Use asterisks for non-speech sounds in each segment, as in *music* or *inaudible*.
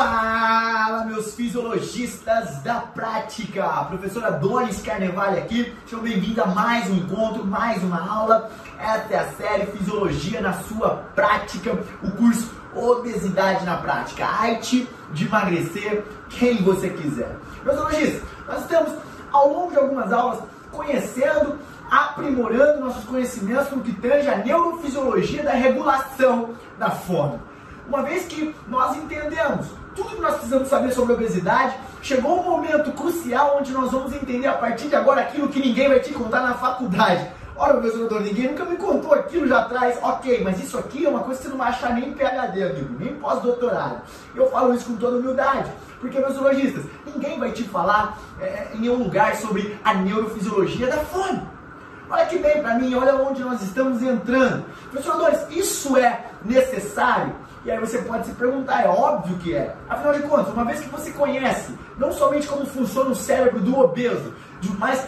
Fala, meus fisiologistas da prática! Professora Donis Carnevale aqui, sejam bem-vindos a mais um encontro, mais uma aula. Esta é a série Fisiologia na sua prática, o curso Obesidade na Prática, arte de emagrecer quem você quiser. Meus fisiologistas, nós estamos ao longo de algumas aulas conhecendo, aprimorando nossos conhecimentos no que tange a neurofisiologia da regulação da fome. Uma vez que nós entendemos tudo que nós precisamos saber sobre obesidade, chegou um momento crucial onde nós vamos entender a partir de agora aquilo que ninguém vai te contar na faculdade. Ora, professor doutor, ninguém nunca me contou aquilo já atrás. Ok, mas isso aqui é uma coisa que você não vai achar nem em PHD, amigo, nem pós-doutorado. Eu falo isso com toda humildade, porque, meus zoologistas, ninguém vai te falar é, em nenhum lugar sobre a neurofisiologia da fome. Olha que bem para mim, olha onde nós estamos entrando. Professor isso é necessário? E aí você pode se perguntar, é óbvio que é. Afinal de contas, uma vez que você conhece não somente como funciona o cérebro do obeso, mas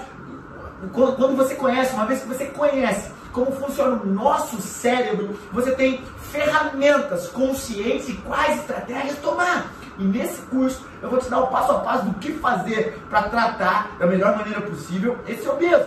quando você conhece, uma vez que você conhece como funciona o nosso cérebro, você tem ferramentas conscientes e quais estratégias tomar. E nesse curso eu vou te dar o passo a passo do que fazer para tratar da melhor maneira possível esse obeso.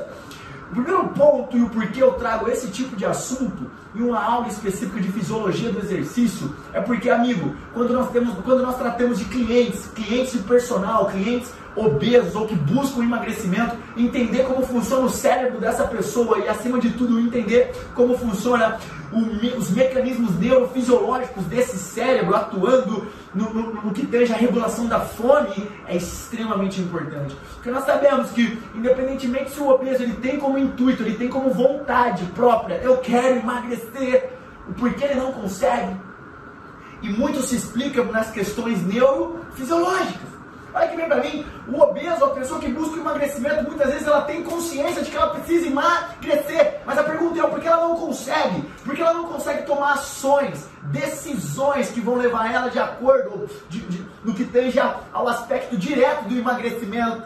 Primeiro ponto e o porquê eu trago esse tipo de assunto em uma aula específica de fisiologia do exercício é porque, amigo, quando nós temos, quando nós tratamos de clientes, clientes de personal, clientes obesos ou que buscam emagrecimento, entender como funciona o cérebro dessa pessoa e, acima de tudo, entender como funciona o, os mecanismos neurofisiológicos desse cérebro atuando no, no, no que tange a regulação da fome é extremamente importante. Porque nós sabemos que, independentemente se o obeso ele tem como intuito, ele tem como vontade própria, eu quero emagrecer, o porquê ele não consegue, e muito se explica nas questões neurofisiológicas. Olha que vem para mim, o obeso, a pessoa que busca emagrecimento, muitas vezes ela tem consciência de que ela precisa emagrecer, mas a pergunta é por que ela não consegue? Porque ela não consegue tomar ações, decisões que vão levar ela de acordo de, de, no que tange ao aspecto direto do emagrecimento.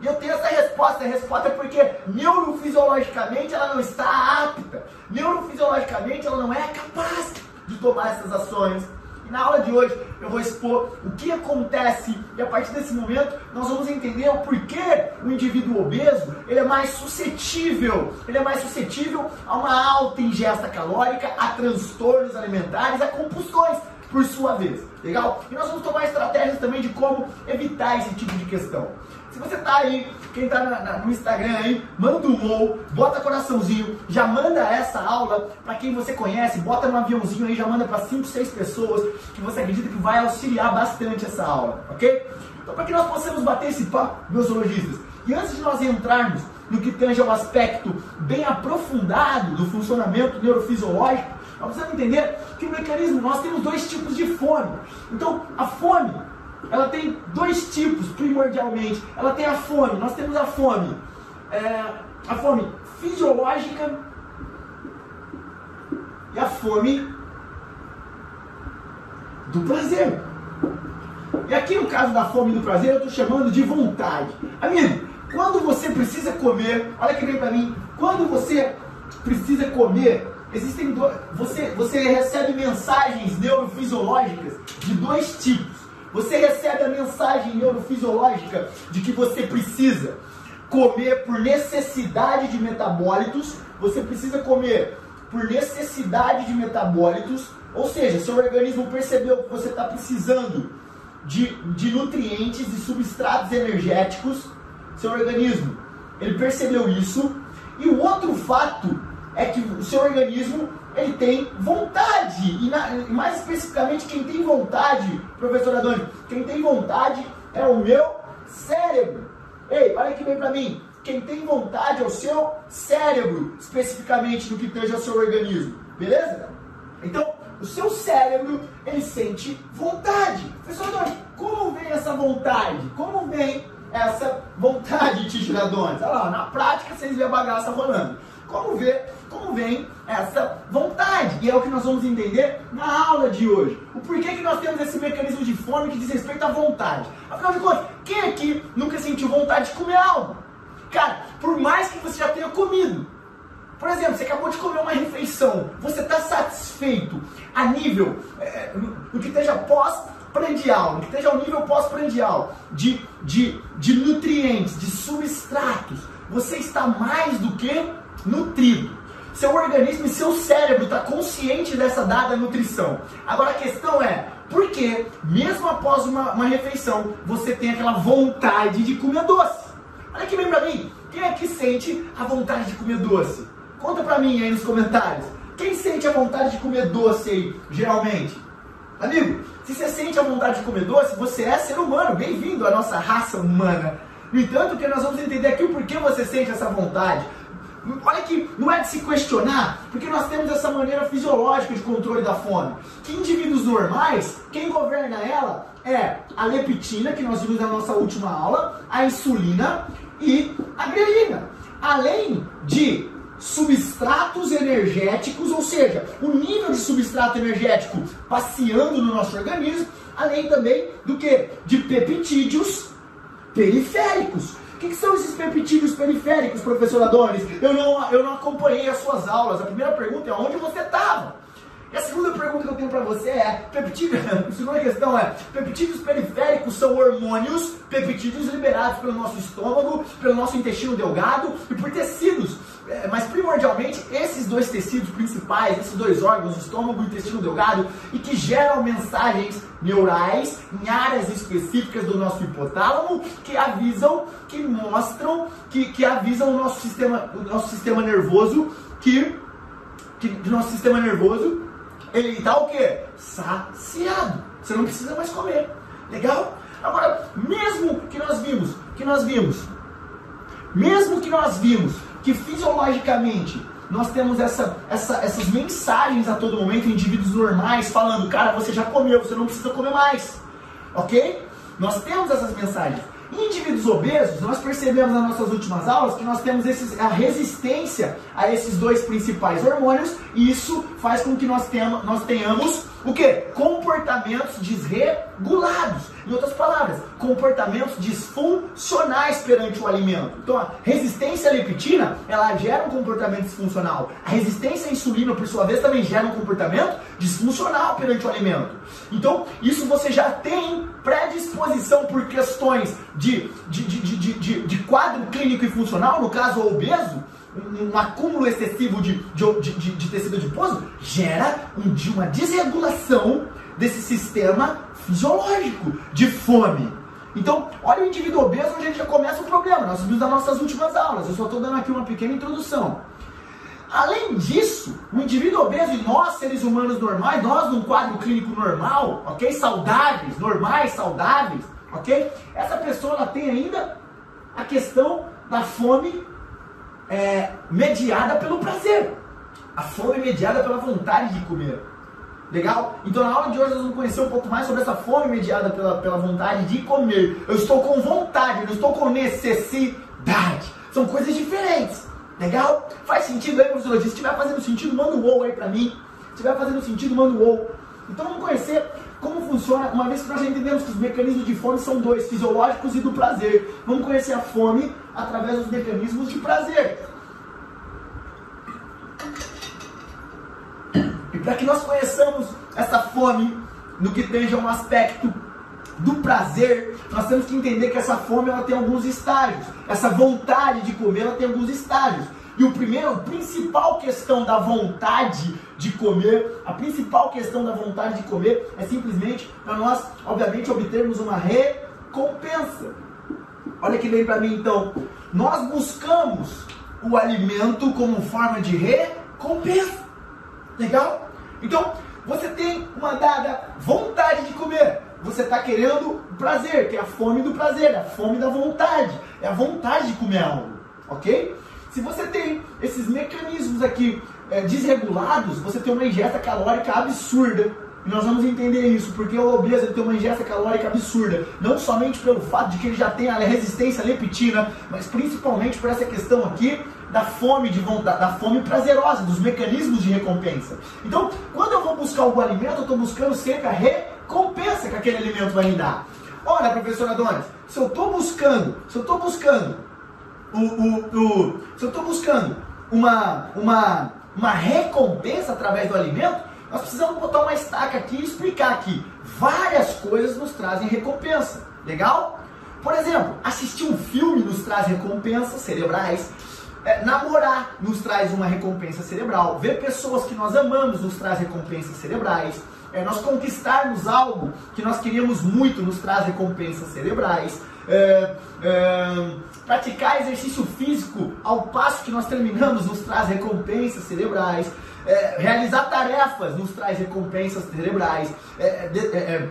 E eu tenho essa resposta, a resposta é porque neurofisiologicamente ela não está apta, neurofisiologicamente ela não é capaz de tomar essas ações. Na aula de hoje eu vou expor o que acontece e a partir desse momento nós vamos entender o porquê o indivíduo obeso ele é mais suscetível, ele é mais suscetível a uma alta ingesta calórica, a transtornos alimentares, a compulsões por sua vez. Legal? E nós vamos tomar estratégias também de como evitar esse tipo de questão. Se você tá aí, quem tá na, na, no Instagram aí, manda um ou, bota coraçãozinho, já manda essa aula para quem você conhece, bota no aviãozinho aí, já manda para 5, 6 pessoas que você acredita que vai auxiliar bastante essa aula, ok? Então, para que nós possamos bater esse papo, meus e antes de nós entrarmos no que tange ao aspecto bem aprofundado do funcionamento neurofisiológico, nós precisamos entender que o mecanismo, nós temos dois tipos de fome. Então, a fome ela tem dois tipos, primordialmente. Ela tem a fome, nós temos a fome, é, a fome fisiológica e a fome do prazer. E aqui no caso da fome do prazer, eu estou chamando de vontade. Amigo, quando você precisa comer, olha que vem para mim, quando você precisa comer, existem dois, você, você recebe mensagens neurofisiológicas de dois tipos. Você recebe a mensagem neurofisiológica de que você precisa comer por necessidade de metabólitos, você precisa comer por necessidade de metabólitos, ou seja, seu organismo percebeu que você está precisando de, de nutrientes e substratos energéticos, seu organismo, ele percebeu isso, e o outro fato é que o seu organismo ele tem vontade. E, na, mais especificamente, quem tem vontade, professor Adoni, quem tem vontade é o meu cérebro. Ei, olha aqui bem para mim. Quem tem vontade é o seu cérebro, especificamente no que tange ao seu organismo. Beleza? Então, o seu cérebro, ele sente vontade. Professor Adoni, como vem essa vontade? Como vem essa vontade, Titiradões? Olha lá, na prática vocês vê a bagaça rolando como ver, como vem essa vontade. E é o que nós vamos entender na aula de hoje. O porquê que nós temos esse mecanismo de fome que diz respeito à vontade. Afinal de contas, quem aqui nunca sentiu vontade de comer algo? Cara, por mais que você já tenha comido, por exemplo, você acabou de comer uma refeição, você está satisfeito a nível, é, no que esteja pós pós-prandial, que esteja ao nível pós-prandial de, de, de nutrientes, de substratos, você está mais do que nutrido. Seu organismo e seu cérebro está consciente dessa dada nutrição. Agora a questão é, por que, mesmo após uma, uma refeição, você tem aquela vontade de comer doce? Olha aqui bem pra mim, quem é que sente a vontade de comer doce? Conta pra mim aí nos comentários. Quem sente a vontade de comer doce aí, geralmente? Amigo, se você sente a vontade de comer doce, você é ser humano. Bem-vindo à nossa raça humana. No entanto, que nós vamos entender aqui o porquê você sente essa vontade. Olha que não é de se questionar, porque nós temos essa maneira fisiológica de controle da fome. Que indivíduos normais, quem governa ela é a leptina, que nós vimos na nossa última aula, a insulina e a grelina. Além de substratos energéticos, ou seja, o nível de substrato energético passeando no nosso organismo, além também do que? De peptídeos periféricos. O que, que, são esses peptídeos periféricos, professor Adonis? Eu não, eu não acompanhei as suas aulas. A primeira pergunta é onde você estava? E a segunda pergunta que eu tenho para você é: peptídeos, *laughs* a segunda questão é: peptídeos periféricos são hormônios, peptídeos liberados pelo nosso estômago, pelo nosso intestino delgado e por tecidos. É, mas primordialmente esses dois tecidos principais, esses dois órgãos, o estômago e o intestino delgado, e que geram mensagens neurais em áreas específicas do nosso hipotálamo que avisam, que mostram, que, que avisam o nosso sistema, o nosso sistema nervoso que, que do nosso sistema nervoso ele está o quê? Saciado. Você não precisa mais comer. Legal? Agora, mesmo que nós vimos, que nós vimos, mesmo que nós vimos que fisiologicamente nós temos essa, essa, essas mensagens a todo momento, indivíduos normais falando, cara, você já comeu, você não precisa comer mais. Ok? Nós temos essas mensagens. Em indivíduos obesos, nós percebemos nas nossas últimas aulas que nós temos esses, a resistência a esses dois principais hormônios, e isso faz com que nós, tenhamos, nós tenhamos o que? Comportamentos desregulados. Em outras palavras, comportamentos disfuncionais perante o alimento. Então, a resistência à leptina, ela gera um comportamento disfuncional. A resistência à insulina, por sua vez, também gera um comportamento disfuncional perante o alimento. Então, isso você já tem predisposição por questões de, de, de, de, de, quadro clínico e funcional, no caso, obeso, um acúmulo excessivo de, de, de, de tecido adiposo gera um, uma desregulação desse sistema fisiológico de fome. Então, olha o indivíduo obeso onde a gente já começa o problema. Nós vimos nas nossas últimas aulas. Eu só estou dando aqui uma pequena introdução. Além disso, o indivíduo obeso e nós, seres humanos normais, nós num quadro clínico normal, ok? Saudáveis, normais, saudáveis, ok? Essa pessoa ela tem ainda a questão da fome é, mediada pelo prazer. A fome mediada pela vontade de comer. Legal? Então na aula de hoje nós vamos conhecer um pouco mais sobre essa fome mediada pela, pela vontade de comer. Eu estou com vontade, não estou com necessidade. São coisas diferentes. Legal? Faz sentido aí, professor? Se estiver fazendo sentido, manda um ou aí pra mim. Se estiver fazendo sentido, manda um ou. Então vamos conhecer como funciona, uma vez que nós já entendemos que os mecanismos de fome são dois, fisiológicos e do prazer. Vamos conhecer a fome através dos mecanismos de prazer. Para que nós conheçamos essa fome no que tenha um aspecto do prazer, nós temos que entender que essa fome ela tem alguns estágios. Essa vontade de comer ela tem alguns estágios. E o primeiro, a principal questão da vontade de comer, a principal questão da vontade de comer é simplesmente para nós, obviamente, obtermos uma recompensa. Olha que bem para mim então. Nós buscamos o alimento como forma de recompensa. Legal? Então, você tem uma dada vontade de comer. Você está querendo prazer, que é a fome do prazer, a fome da vontade. É a vontade de comer algo. Ok? Se você tem esses mecanismos aqui é, desregulados, você tem uma ingesta calórica absurda. E nós vamos entender isso, porque o obeso tem uma ingesta calórica absurda. Não somente pelo fato de que ele já tem a resistência à leptina, mas principalmente por essa questão aqui da fome de vontade, da fome prazerosa, dos mecanismos de recompensa. Então, quando eu vou buscar algum alimento, eu estou buscando sempre a recompensa que aquele alimento vai me dar. Olha, professor Adonis, se eu estou buscando, se eu estou buscando o, o, o, se eu estou buscando uma, uma, uma recompensa através do alimento, nós precisamos botar uma estaca aqui e explicar que várias coisas nos trazem recompensa. Legal? Por exemplo, assistir um filme nos traz recompensas cerebrais. É, namorar nos traz uma recompensa cerebral. Ver pessoas que nós amamos nos traz recompensas cerebrais. É, nós conquistarmos algo que nós queríamos muito nos traz recompensas cerebrais. É, é, praticar exercício físico ao passo que nós terminamos nos traz recompensas cerebrais. É, realizar tarefas nos traz recompensas cerebrais. É, de, é,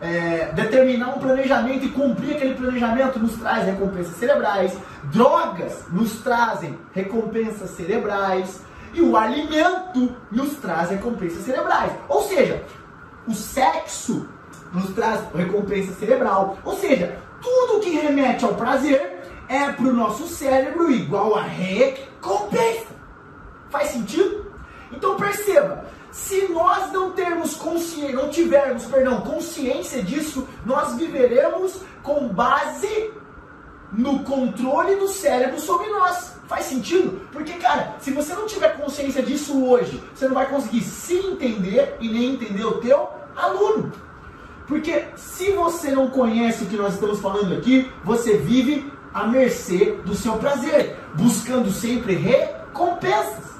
é, determinar um planejamento e cumprir aquele planejamento nos traz recompensas cerebrais. Drogas nos trazem recompensas cerebrais. E o alimento nos traz recompensas cerebrais. Ou seja, o sexo nos traz recompensa cerebral. Ou seja, tudo que remete ao prazer é para o nosso cérebro igual a recompensa. Faz sentido? Então perceba, se nós não termos consciência, não tivermos, perdão, consciência disso, nós viveremos com base no controle do cérebro sobre nós. Faz sentido? Porque, cara, se você não tiver consciência disso hoje, você não vai conseguir se entender e nem entender o teu aluno. Porque se você não conhece o que nós estamos falando aqui, você vive à mercê do seu prazer, buscando sempre recompensas.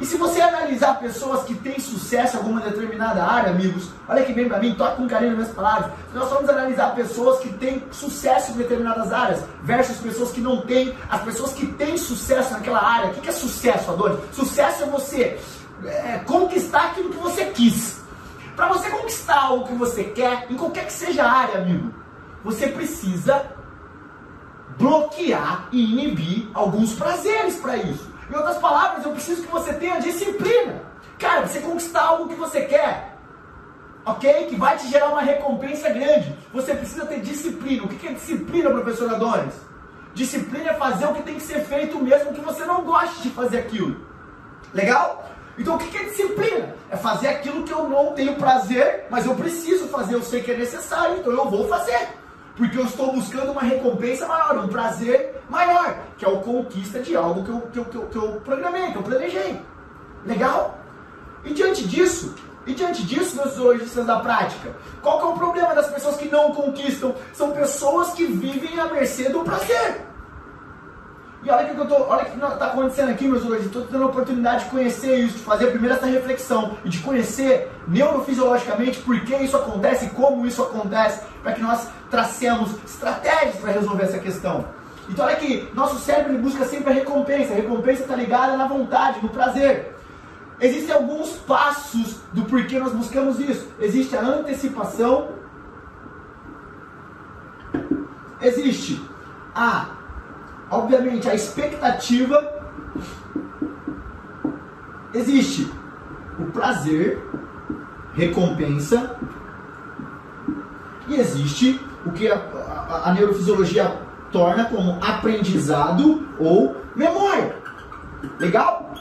E se você analisar pessoas que têm sucesso em alguma determinada área, amigos, olha aqui bem para mim, toque com carinho nas minhas palavras. Nós formos analisar pessoas que têm sucesso em determinadas áreas versus pessoas que não têm, as pessoas que têm sucesso naquela área, o que é sucesso, Adonis? Sucesso é você é, conquistar aquilo que você quis. Para você conquistar algo que você quer, em qualquer que seja a área, amigo, você precisa bloquear e inibir alguns prazeres para isso. Em outras palavras, eu preciso que você tenha disciplina. Cara, você conquistar algo que você quer, ok? Que vai te gerar uma recompensa grande. Você precisa ter disciplina. O que é disciplina, professor Adonis? Disciplina é fazer o que tem que ser feito mesmo que você não goste de fazer aquilo. Legal? Então o que é disciplina? É fazer aquilo que eu não tenho prazer, mas eu preciso fazer, eu sei que é necessário, então eu vou fazer. Porque eu estou buscando uma recompensa maior, um prazer maior, que é a conquista de algo que eu, que eu, que eu, que eu programei, que eu planejei. Legal? E diante disso, e diante disso, meus zoologistas da prática, qual que é o problema das pessoas que não conquistam? São pessoas que vivem à mercê do prazer. E olha o que eu tô, olha que está acontecendo aqui, meus hoje. Estou tendo a oportunidade de conhecer isso, de fazer primeiro essa reflexão e de conhecer neurofisiologicamente por que isso acontece e como isso acontece, para que nós tracemos estratégias para resolver essa questão. Então olha aqui, nosso cérebro busca sempre a recompensa. A recompensa está ligada na vontade, no prazer. Existem alguns passos do porquê nós buscamos isso. Existe a antecipação. Existe a obviamente, a expectativa existe o prazer, recompensa, e existe o que a, a, a neurofisiologia torna como aprendizado ou memória. Legal?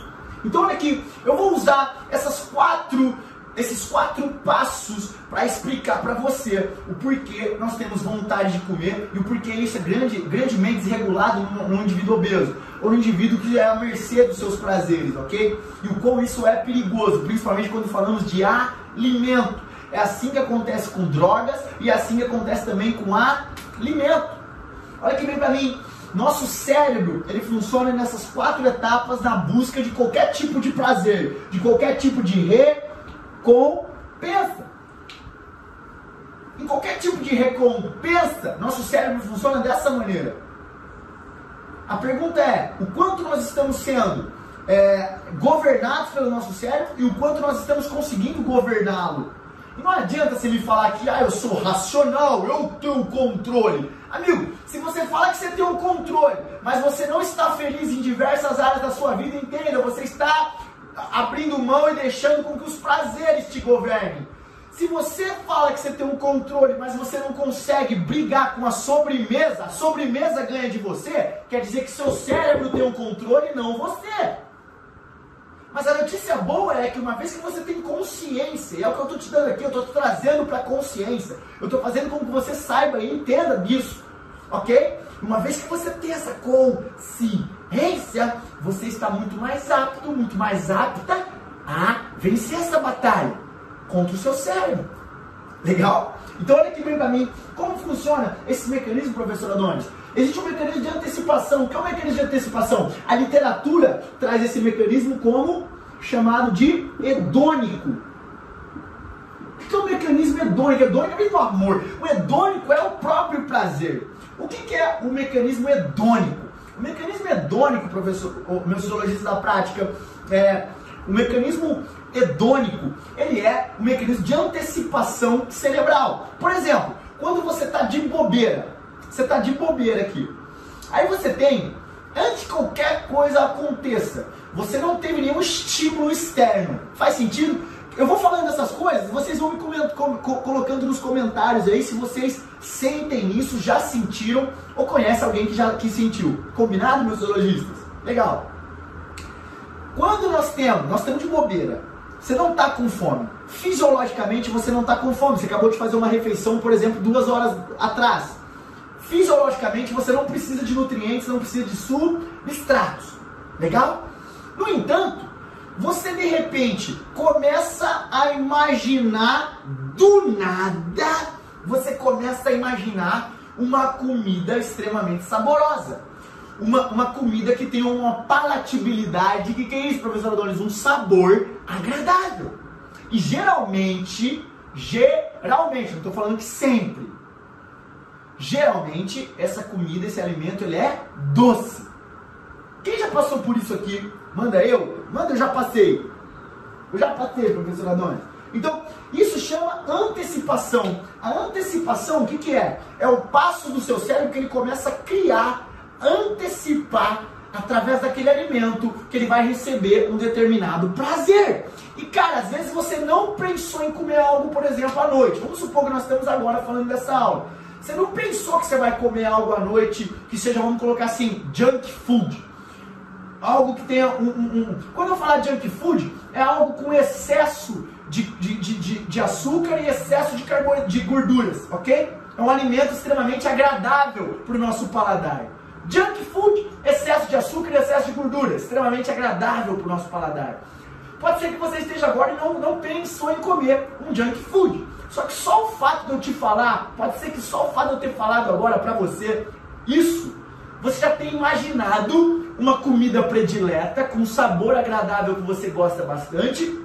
Então, olha aqui, eu vou usar essas quatro esses quatro passos para explicar para você o porquê nós temos vontade de comer e o porquê isso é grande, grandemente desregulado no, indivíduo obeso ou no indivíduo que é à mercê dos seus prazeres, ok? E o quão isso é perigoso, principalmente quando falamos de alimento. É assim que acontece com drogas e é assim que acontece também com alimento. Olha que vem para mim. Nosso cérebro, ele funciona nessas quatro etapas na busca de qualquer tipo de prazer, de qualquer tipo de re recompensa. Em qualquer tipo de recompensa, nosso cérebro funciona dessa maneira. A pergunta é: o quanto nós estamos sendo é, governados pelo nosso cérebro e o quanto nós estamos conseguindo governá-lo? E não adianta você me falar que ah, eu sou racional, eu tenho controle. Amigo, se você fala que você tem um controle, mas você não está feliz em diversas áreas da sua vida, entenda, você está abrindo mão e deixando com que os prazeres te governem. Se você fala que você tem um controle, mas você não consegue brigar com a sobremesa, a sobremesa ganha de você, quer dizer que seu cérebro tem um controle não você. Mas a notícia boa é que uma vez que você tem consciência, e é o que eu estou te dando aqui, eu estou te trazendo para consciência, eu estou fazendo com que você saiba e entenda disso, ok? Uma vez que você tem essa consciência, você está muito mais apto, muito mais apta a vencer essa batalha contra o seu cérebro. Legal? Então olha aqui bem para mim, como funciona esse mecanismo, professor Adonis? Existe um mecanismo de antecipação. O que é o um mecanismo de antecipação? A literatura traz esse mecanismo como chamado de hedônico. O que é o um mecanismo hedônico? Hedônico vem do amor. O hedônico é o próprio prazer. O que é o mecanismo hedônico? O mecanismo hedônico, professor, meus fisiologistas da prática, é o mecanismo hedônico, ele é um mecanismo de antecipação cerebral. Por exemplo, quando você está de bobeira, você está de bobeira aqui. Aí você tem, antes que qualquer coisa aconteça, você não teve nenhum estímulo externo. Faz sentido? Eu vou falando essas coisas, vocês vão me colocando nos comentários aí se vocês sentem isso, já sentiram ou conhecem alguém que já que sentiu. Combinado, meus zoologistas? Legal. Quando nós temos, nós estamos de bobeira, você não está com fome. Fisiologicamente você não está com fome. Você acabou de fazer uma refeição, por exemplo, duas horas atrás. Fisiologicamente você não precisa de nutrientes, não precisa de substratos. Legal? No entanto, você de repente começa a imaginar do nada, você começa a imaginar uma comida extremamente saborosa. Uma, uma comida que tem uma palatabilidade. Que, que é isso, professor Adonis? Um sabor agradável. E geralmente, geralmente, não estou falando que sempre, geralmente essa comida, esse alimento, ele é doce. Quem já passou por isso aqui? Manda eu? Manda, eu já passei. Eu já passei, professor Adonis. Então, isso chama antecipação. A antecipação, o que, que é? É o passo do seu cérebro que ele começa a criar, antecipar através daquele alimento que ele vai receber um determinado prazer. E cara, às vezes você não pensou em comer algo, por exemplo, à noite. Vamos supor que nós estamos agora falando dessa aula. Você não pensou que você vai comer algo à noite que seja, vamos colocar assim, junk food algo que tenha um, um, um, Quando eu falar junk food, é algo com excesso de, de, de, de açúcar e excesso de, carbo, de gorduras, ok? É um alimento extremamente agradável para o nosso paladar. Junk food, excesso de açúcar e excesso de gordura, extremamente agradável para o nosso paladar. Pode ser que você esteja agora e não, não pensou em comer um junk food. Só que só o fato de eu te falar, pode ser que só o fato de eu ter falado agora para você isso, você já tem imaginado uma comida predileta com sabor agradável que você gosta bastante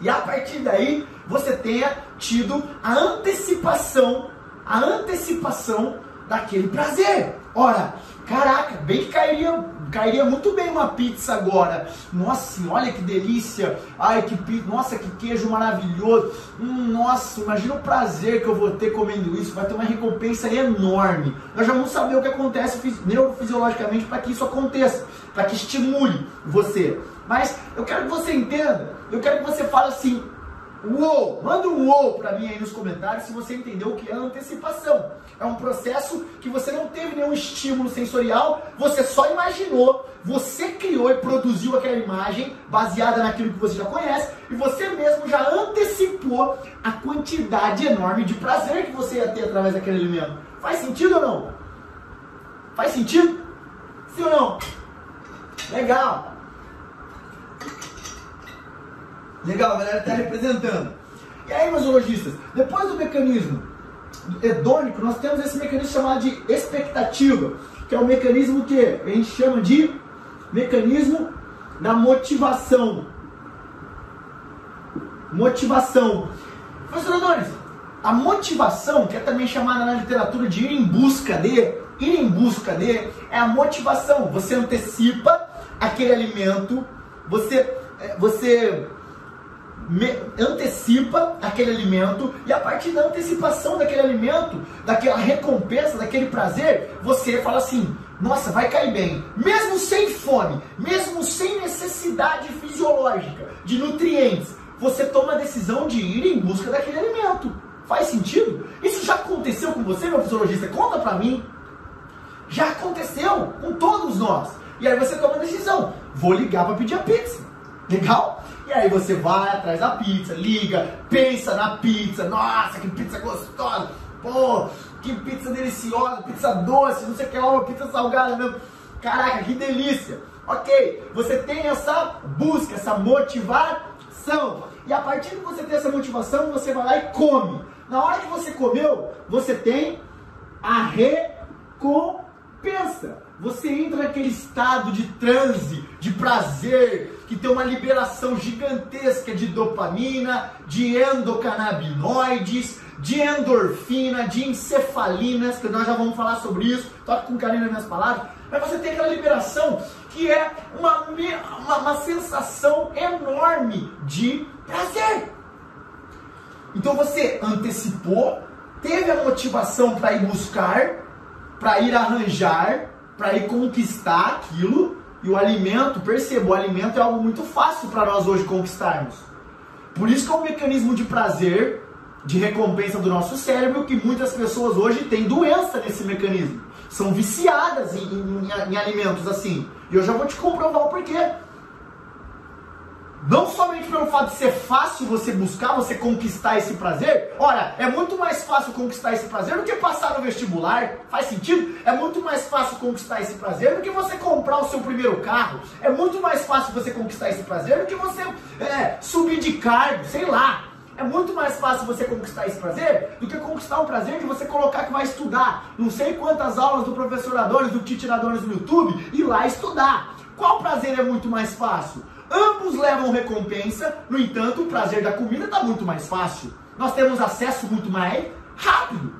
e a partir daí você tenha tido a antecipação, a antecipação daquele prazer. Ora, caraca, bem que cairia Cairia muito bem uma pizza agora. Nossa, olha que delícia. Ai, que pizza. Nossa, que queijo maravilhoso. Hum, nossa, imagina o prazer que eu vou ter comendo isso. Vai ter uma recompensa enorme. Nós já vamos saber o que acontece neurofisiologicamente para que isso aconteça, para que estimule você. Mas eu quero que você entenda. Eu quero que você fale assim: Uou! Manda um uou para mim aí nos comentários se você entendeu o que é antecipação. É um processo que você não teve nenhum estímulo sensorial, você só imaginou, você criou e produziu aquela imagem baseada naquilo que você já conhece e você mesmo já antecipou a quantidade enorme de prazer que você ia ter através daquele alimento. Faz sentido ou não? Faz sentido? Sim ou não? Legal! Legal, a galera está representando. E aí, meus zoologistas, depois do mecanismo hedônico, nós temos esse mecanismo chamado de expectativa, que é o mecanismo que a gente chama de mecanismo da motivação. Motivação. Professor a motivação, que é também chamada na literatura de ir em busca de, ir em busca de, é a motivação. Você antecipa aquele alimento, você, é, você antecipa aquele alimento e a partir da antecipação daquele alimento, daquela recompensa, daquele prazer, você fala assim: nossa, vai cair bem. Mesmo sem fome, mesmo sem necessidade fisiológica de nutrientes, você toma a decisão de ir em busca daquele alimento. Faz sentido? Isso já aconteceu com você, meu fisiologista? Conta pra mim. Já aconteceu com todos nós. E aí você toma a decisão: vou ligar para pedir a pizza. Legal? E aí você vai atrás da pizza, liga, pensa na pizza, nossa, que pizza gostosa, pô, que pizza deliciosa, pizza doce, não sei o que lá, pizza salgada mesmo. Caraca, que delícia. Ok, você tem essa busca, essa motivação. E a partir de você ter essa motivação, você vai lá e come. Na hora que você comeu, você tem a recompensa. Você entra naquele estado de transe, de prazer, que tem uma liberação gigantesca de dopamina, de endocannabinoides, de endorfina, de encefalinas, que nós já vamos falar sobre isso, toque com carinho nas minhas palavras, mas você tem aquela liberação que é uma, uma, uma sensação enorme de prazer. Então você antecipou, teve a motivação para ir buscar, para ir arranjar, para ir conquistar aquilo, e o alimento, perceba, o alimento é algo muito fácil para nós hoje conquistarmos. Por isso que é um mecanismo de prazer de recompensa do nosso cérebro que muitas pessoas hoje têm doença nesse mecanismo. São viciadas em, em, em alimentos assim. E eu já vou te comprovar o porquê. Não somente pelo fato de ser fácil você buscar, você conquistar esse prazer. Ora, é muito mais fácil conquistar esse prazer do que passar no vestibular. Faz sentido? É muito mais fácil conquistar esse prazer do que você comprar o seu primeiro carro. É muito mais fácil você conquistar esse prazer do que você é, subir de cargo, sei lá. É muito mais fácil você conquistar esse prazer do que conquistar o prazer de você colocar que vai estudar não sei quantas aulas do professor Adonis, do Tite Adonis no YouTube e lá estudar. Qual prazer é muito mais fácil? Ambos levam recompensa, no entanto, o prazer da comida está muito mais fácil. Nós temos acesso muito mais rápido.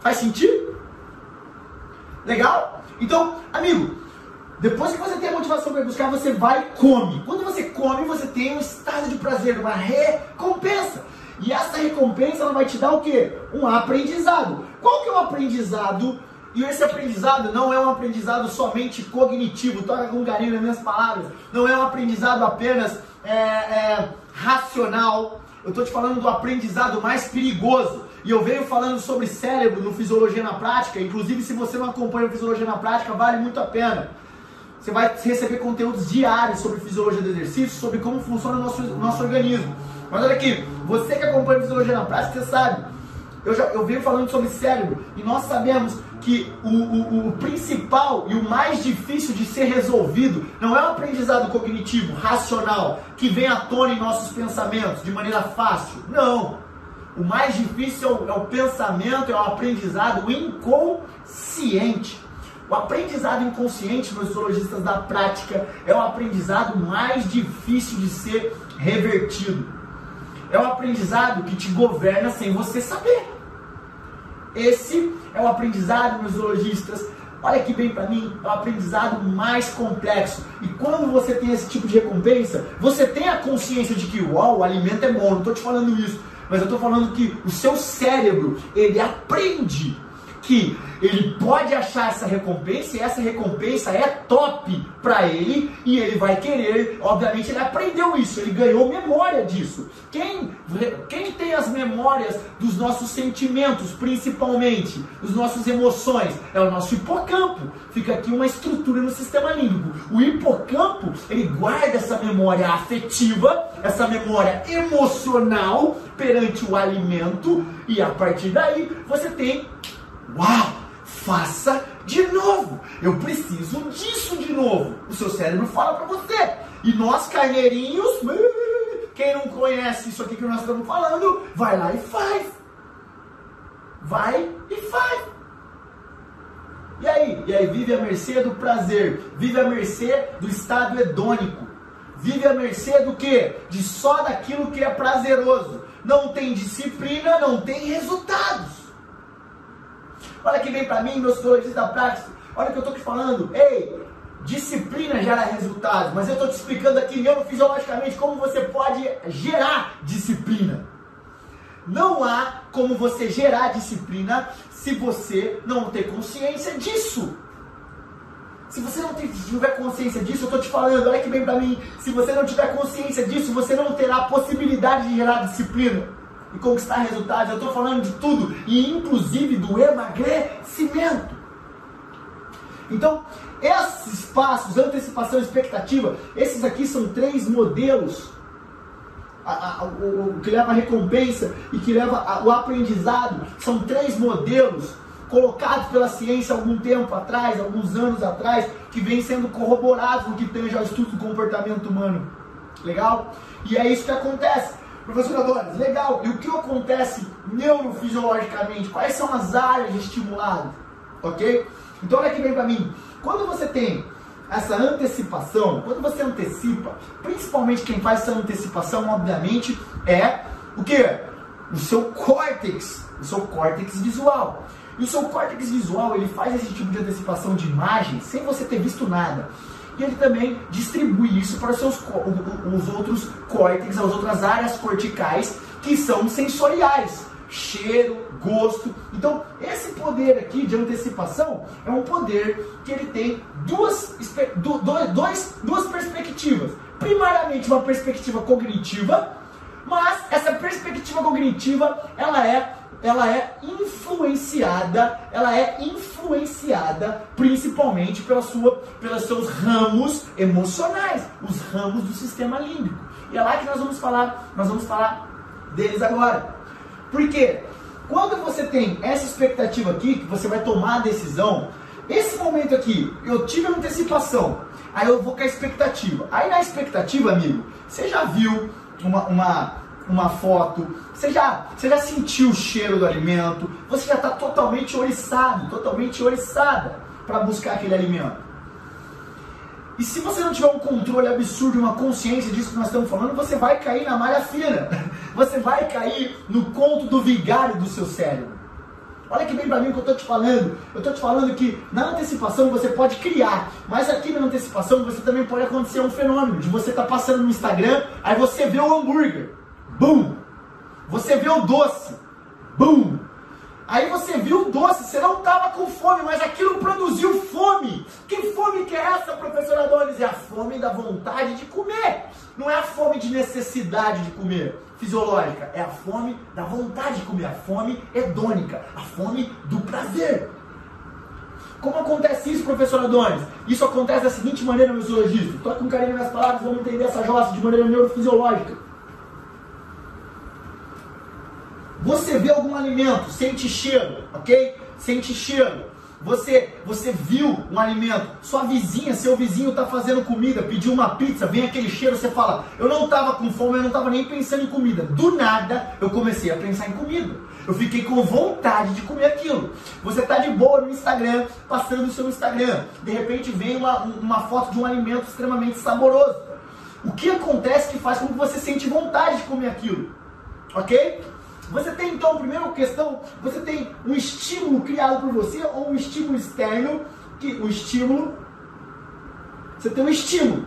Faz sentido? Legal? Então, amigo, depois que você tem a motivação para buscar, você vai e come. Quando você come, você tem um estado de prazer, uma recompensa. E essa recompensa ela vai te dar o quê? Um aprendizado. Qual que é o aprendizado? E esse aprendizado não é um aprendizado somente cognitivo, toca com carinho nas minhas palavras. Não é um aprendizado apenas é, é, racional. Eu estou te falando do aprendizado mais perigoso. E eu venho falando sobre cérebro no Fisiologia na Prática. Inclusive, se você não acompanha o Fisiologia na Prática, vale muito a pena. Você vai receber conteúdos diários sobre fisiologia do exercício, sobre como funciona o nosso, nosso organismo. Mas olha aqui, você que acompanha fisiologia na prática, você sabe. Eu, já, eu venho falando sobre cérebro e nós sabemos que o, o, o, principal e o mais difícil de ser resolvido não é o aprendizado cognitivo, racional, que vem à tona em nossos pensamentos de maneira fácil. Não. O mais difícil é o, é o pensamento, é o aprendizado inconsciente. O aprendizado inconsciente, meus zoologistas da prática, é o aprendizado mais difícil de ser revertido. É o aprendizado que te governa sem você saber. Esse é o aprendizado, meus zoologistas. Olha que bem para mim, é o aprendizado mais complexo. E quando você tem esse tipo de recompensa, você tem a consciência de que, uau, o alimento é bom, não estou te falando isso. Mas eu estou falando que o seu cérebro, ele aprende que ele pode achar essa recompensa e essa recompensa é top para ele e ele vai querer, obviamente ele aprendeu isso, ele ganhou memória disso. Quem, quem tem as memórias dos nossos sentimentos, principalmente, das nossas emoções, é o nosso hipocampo. Fica aqui uma estrutura no sistema límbico. O hipocampo, ele guarda essa memória afetiva, essa memória emocional perante o alimento e a partir daí você tem Uau! Faça de novo. Eu preciso disso de novo. O seu cérebro fala para você. E nós, carneirinhos, *laughs* quem não conhece isso aqui que nós estamos falando, vai lá e faz. Vai e faz. E aí? E aí vive a mercê do prazer, vive a mercê do estado hedônico. Vive a mercê do que? De só daquilo que é prazeroso. Não tem disciplina, não tem resultados. Olha que vem para mim, meus psicologistas da prática. Olha o que eu estou te falando. Ei, disciplina gera resultados. Mas eu estou te explicando aqui neurofisiologicamente como você pode gerar disciplina. Não há como você gerar disciplina se você não ter consciência disso. Se você não tiver consciência disso, eu estou te falando, olha que bem para mim. Se você não tiver consciência disso, você não terá a possibilidade de gerar disciplina e conquistar resultados. Eu estou falando de tudo, e inclusive do emagrecimento. Então, esses passos, antecipação e expectativa, esses aqui são três modelos. A, a, o, o, que leva a recompensa e que leva o aprendizado são três modelos colocados pela ciência algum tempo atrás, alguns anos atrás, que vêm sendo corroborados no que tange ao estudo do comportamento humano. Legal? E é isso que acontece. Professor Adonis, legal. E o que acontece neurofisiologicamente? Quais são as áreas estimuladas? Ok? Então olha aqui bem para mim. Quando você tem essa antecipação, quando você antecipa, principalmente quem faz essa antecipação, obviamente, é o que? O seu córtex, o seu córtex visual. E o seu córtex visual, ele faz esse tipo de antecipação de imagem sem você ter visto nada. E ele também distribui isso para os seus os outros córtex, as outras áreas corticais que são sensoriais cheiro, gosto. Então, esse poder aqui de antecipação é um poder que ele tem duas, dois, duas perspectivas. Primariamente, uma perspectiva cognitiva, mas essa perspectiva cognitiva ela é ela é influenciada, ela é influenciada principalmente pela sua, pelos seus ramos emocionais, os ramos do sistema límbico. E é lá que nós vamos falar, nós vamos falar deles agora. Porque quando você tem essa expectativa aqui, que você vai tomar a decisão, esse momento aqui, eu tive a antecipação, aí eu vou com a expectativa. Aí na expectativa, amigo, você já viu uma, uma, uma foto, você já, você já sentiu o cheiro do alimento, você já está totalmente oriçado, totalmente oriçada para buscar aquele alimento. E se você não tiver um controle absurdo, uma consciência disso que nós estamos falando, você vai cair na malha fina. *laughs* Você vai cair no conto do vigário do seu cérebro. Olha que bem para mim o que eu estou te falando. Eu estou te falando que na antecipação você pode criar, mas aqui na antecipação você também pode acontecer um fenômeno de você estar tá passando no Instagram, aí você vê o hambúrguer, bum! Você vê o doce, bum! Aí você viu o doce, você não estava com fome, mas aquilo produziu fome. Que fome que é essa, professora Adonis? É a fome da vontade de comer. Não é a fome de necessidade de comer, fisiológica. É a fome da vontade de comer, a fome hedônica, a fome do prazer. Como acontece isso, professor Adonis? Isso acontece da seguinte maneira, meu zoologista. Estou com carinho nas palavras, vamos entender essa jossa de maneira neurofisiológica. Você vê algum alimento, sente cheiro, ok? Sente cheiro. Você, você viu um alimento, sua vizinha, seu vizinho está fazendo comida, pediu uma pizza, vem aquele cheiro, você fala, eu não estava com fome, eu não estava nem pensando em comida. Do nada, eu comecei a pensar em comida. Eu fiquei com vontade de comer aquilo. Você está de boa no Instagram, passando o seu Instagram. De repente vem uma, uma foto de um alimento extremamente saboroso. O que acontece que faz com que você sente vontade de comer aquilo? Ok? Você tem então, primeira questão, você tem um estímulo criado por você ou um estímulo externo, que o estímulo, você tem um estímulo,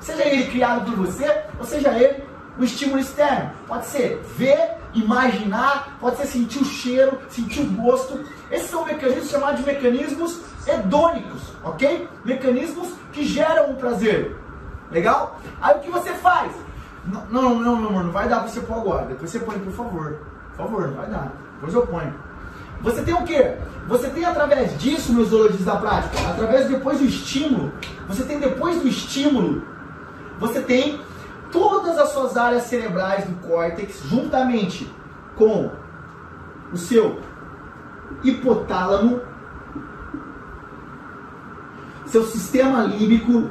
seja ele criado por você, ou seja ele um estímulo externo. Pode ser ver, imaginar, pode ser sentir o cheiro, sentir o gosto. Esses são mecanismos chamados de mecanismos hedônicos, ok? Mecanismos que geram um prazer. Legal? Aí o que você faz? Não, não, não, não, não vai dar pra você pôr agora. Depois você põe, por favor. Por favor, não vai dar. Depois eu ponho. Você tem o quê? Você tem através disso, meus zoologistas da prática, através depois do estímulo, você tem depois do estímulo, você tem todas as suas áreas cerebrais do córtex, juntamente com o seu hipotálamo, seu sistema límbico,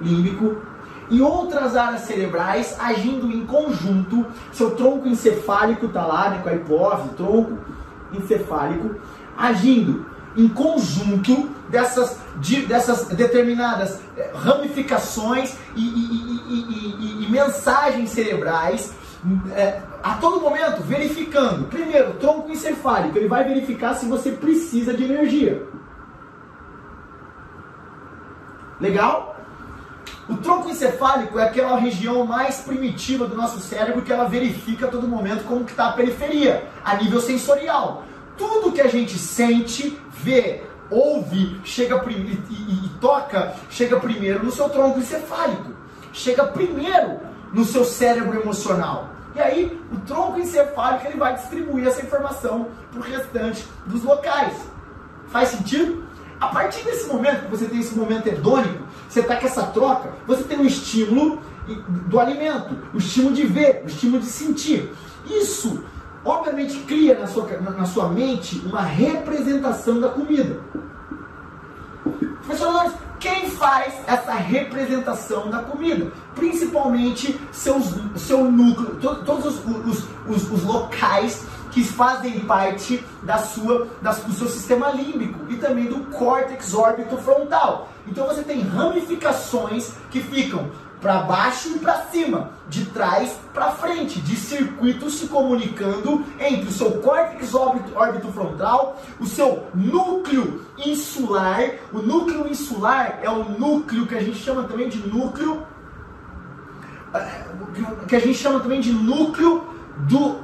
límbico e outras áreas cerebrais agindo em conjunto. Seu tronco encefálico está lá, né, com a hipófise, tronco encefálico, agindo em conjunto dessas, de, dessas determinadas eh, ramificações e, e, e, e mensagens cerebrais é, a todo momento verificando. Primeiro, tronco encefálico, ele vai verificar se você precisa de energia. Legal? O tronco encefálico é aquela região mais primitiva do nosso cérebro que ela verifica a todo momento como está a periferia, a nível sensorial. Tudo que a gente sente, vê, ouve, chega e, e, e toca, chega primeiro no seu tronco encefálico, chega primeiro no seu cérebro emocional. E aí, o tronco encefálico ele vai distribuir essa informação para o restante dos locais. Faz sentido? A partir desse momento que você tem esse momento hedônico, você está com essa troca, você tem um estímulo do alimento, o estímulo de ver, o estímulo de sentir. Isso, obviamente, cria na sua, na sua mente uma representação da comida. Professor quem faz essa representação da comida? Principalmente seus, seu núcleo, to, todos os, os, os, os, locais que fazem parte da sua, da, do seu sistema límbico e também do córtex órbito frontal. Então você tem ramificações que ficam para baixo e para cima, de trás para frente, de circuitos se comunicando entre o seu córtex órbito, frontal, o seu núcleo insular. O núcleo insular é o núcleo que a gente chama também de núcleo eh, que a gente chama também de núcleo do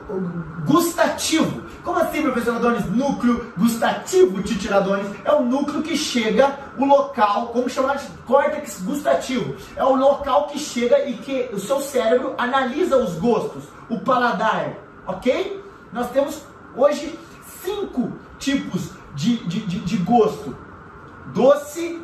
gustativo. Como assim, professor Adonis? Núcleo gustativo de tiradones é o núcleo que chega, o local, como chamar de córtex gustativo. É o local que chega e que o seu cérebro analisa os gostos, o paladar, ok? Nós temos hoje cinco tipos de, de, de, de gosto: doce,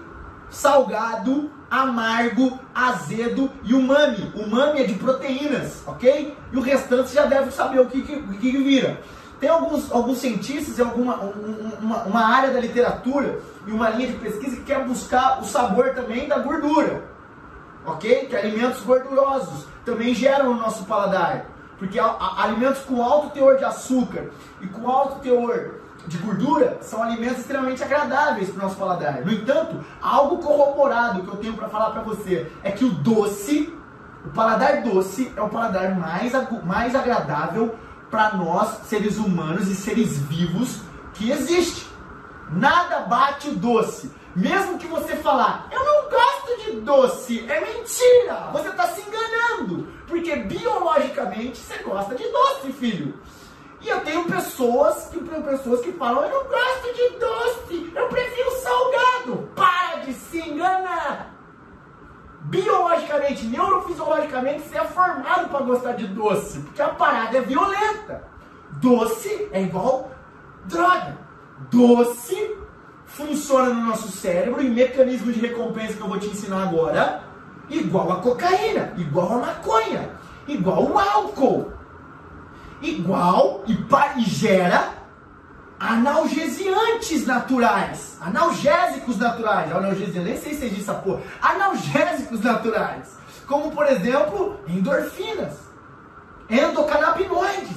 salgado, amargo, azedo e umami. Umami é de proteínas, ok? E o restante já deve saber o que, que, que vira. Tem alguns, alguns cientistas e alguma uma, uma área da literatura e uma linha de pesquisa que quer buscar o sabor também da gordura, ok? Que alimentos gordurosos também geram no nosso paladar. Porque a, a, alimentos com alto teor de açúcar e com alto teor de gordura são alimentos extremamente agradáveis para o nosso paladar. No entanto, algo corroborado que eu tenho para falar para você é que o doce, o paladar doce é o paladar mais, mais agradável para nós, seres humanos e seres vivos, que existe. Nada bate o doce. Mesmo que você falar, eu não gosto de doce, é mentira. Você está se enganando. Porque biologicamente você gosta de doce, filho. E eu tenho pessoas que, pessoas que falam, eu não gosto de doce, eu prefiro salgado. Para de se enganar. Biologicamente, neurofisiologicamente, você é formado para gostar de doce, porque a parada é violenta. Doce é igual droga. Doce funciona no nosso cérebro em mecanismo de recompensa que eu vou te ensinar agora, igual a cocaína, igual a maconha, igual o álcool igual e, e gera analgesiantes naturais. Analgésicos naturais. Analgesiantes, nem sei se existe essa porra. Analgésicos naturais. Como, por exemplo, endorfinas, endocannabinoides,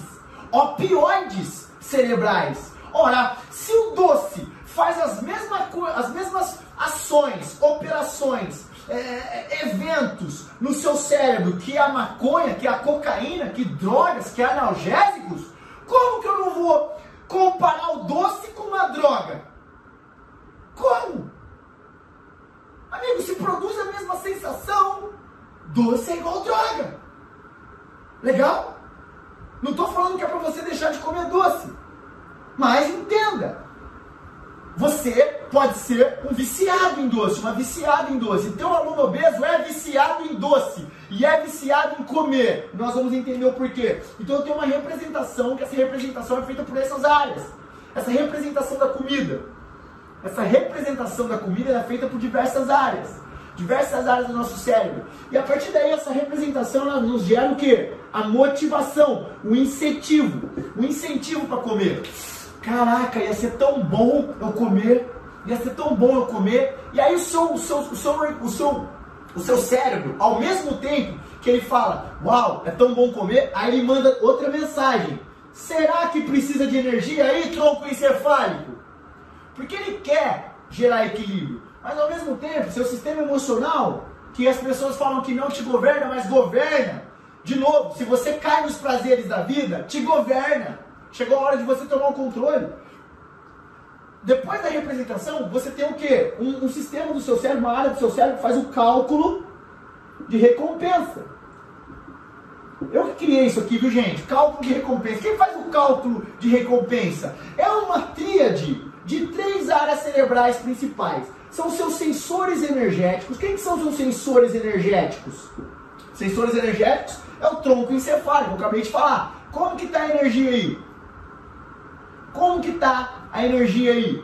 opioides cerebrais. Ora, se o doce faz as mesmas, as mesmas ações, operações é, é, eventos no seu cérebro que a maconha, que a cocaína, que drogas, que analgésicos, como que eu não vou comparar o doce com uma droga? Como? Amigo, se produz a mesma sensação, doce é igual droga. Legal? Não estou falando que é para você deixar de comer doce. Mas entenda, você pode ser um viciado em doce, uma viciada em doce. Então, aluno obeso é viciado em doce e é viciado em comer. Nós vamos entender o porquê. Então, eu tenho uma representação, que essa representação é feita por essas áreas. Essa representação da comida. Essa representação da comida é feita por diversas áreas. Diversas áreas do nosso cérebro. E a partir daí, essa representação nos gera o quê? A motivação, o incentivo. O incentivo para comer. Caraca, ia ser tão bom eu comer, ia ser tão bom eu comer. E aí o seu, o seu, o seu, o seu, o seu cérebro, ao mesmo tempo que ele fala, uau, é tão bom comer, aí ele manda outra mensagem. Será que precisa de energia aí, tronco encefálico? Porque ele quer gerar equilíbrio. Mas ao mesmo tempo, seu sistema emocional, que as pessoas falam que não te governa, mas governa. De novo, se você cai nos prazeres da vida, te governa. Chegou a hora de você tomar o controle. Depois da representação, você tem o quê? Um, um sistema do seu cérebro, uma área do seu cérebro que faz o cálculo de recompensa. Eu que criei isso aqui, viu gente? Cálculo de recompensa. Quem faz o cálculo de recompensa? É uma tríade de três áreas cerebrais principais. São seus sensores energéticos. Quem que são os seus sensores energéticos? Sensores energéticos é o tronco encefálico, eu acabei de falar. Como que está a energia aí? Como que está a energia aí?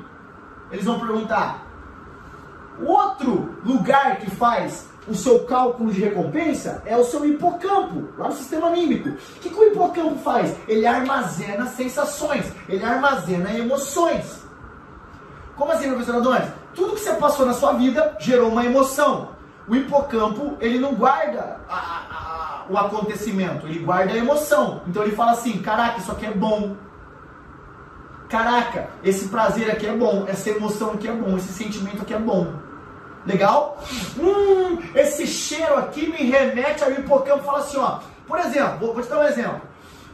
Eles vão perguntar. Outro lugar que faz o seu cálculo de recompensa é o seu hipocampo, lá no sistema límbico. O que, que o hipocampo faz? Ele armazena sensações, ele armazena emoções. Como assim, professor Adonis? tudo que você passou na sua vida gerou uma emoção. O hipocampo, ele não guarda a, a, a, o acontecimento, ele guarda a emoção. Então ele fala assim: caraca, isso aqui é bom. Caraca, esse prazer aqui é bom, essa emoção aqui é bom, esse sentimento aqui é bom. Legal? Hum, esse cheiro aqui me remete ao hipocampo. Fala assim, ó. Por exemplo, vou, vou te dar um exemplo.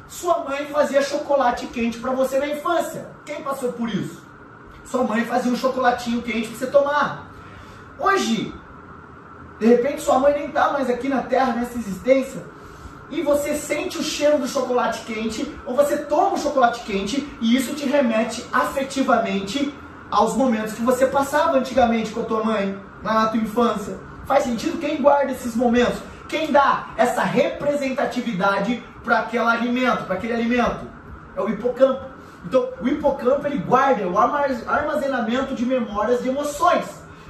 Sua mãe fazia chocolate quente para você na infância. Quem passou por isso? Sua mãe fazia um chocolatinho quente para você tomar. Hoje, de repente sua mãe nem está mais aqui na Terra, nessa existência, e você sente o cheiro do chocolate quente, ou você toma o chocolate quente, e isso te remete afetivamente aos momentos que você passava antigamente com a tua mãe, na tua infância. Faz sentido? Quem guarda esses momentos? Quem dá essa representatividade para aquele alimento, para aquele alimento? É o hipocampo. Então, o hipocampo ele guarda o armazenamento de memórias de emoções.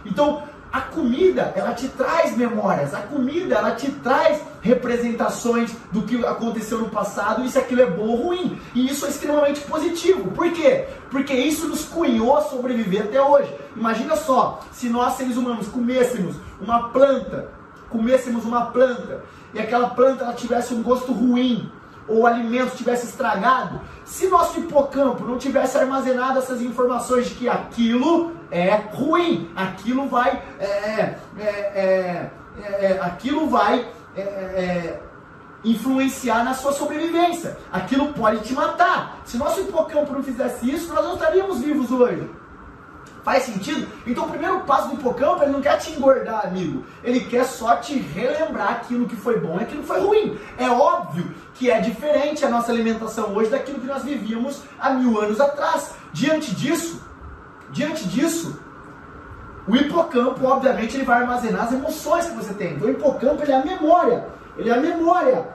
Então, a comida, ela te traz memórias. A comida, ela te traz representações do que aconteceu no passado, se aquilo é bom ou ruim. E isso é extremamente positivo. Por quê? Porque isso nos cunhou a sobreviver até hoje. Imagina só, se nós seres humanos comêssemos uma planta, comêssemos uma planta, e aquela planta ela tivesse um gosto ruim, ou o alimento tivesse estragado, se nosso hipocampo não tivesse armazenado essas informações de que aquilo é ruim, aquilo vai, é, é, é, é, é aquilo vai é, influenciar na sua sobrevivência, aquilo pode te matar. Se nosso hipocampo não fizesse isso, nós não estaríamos vivos hoje. Faz sentido? Então o primeiro passo do hipocampo, ele não quer te engordar, amigo. Ele quer só te relembrar aquilo que foi bom e aquilo que foi ruim. É óbvio que é diferente a nossa alimentação hoje daquilo que nós vivíamos há mil anos atrás. Diante disso, diante disso, o hipocampo, obviamente, ele vai armazenar as emoções que você tem. Então, o hipocampo ele é a memória. Ele é a memória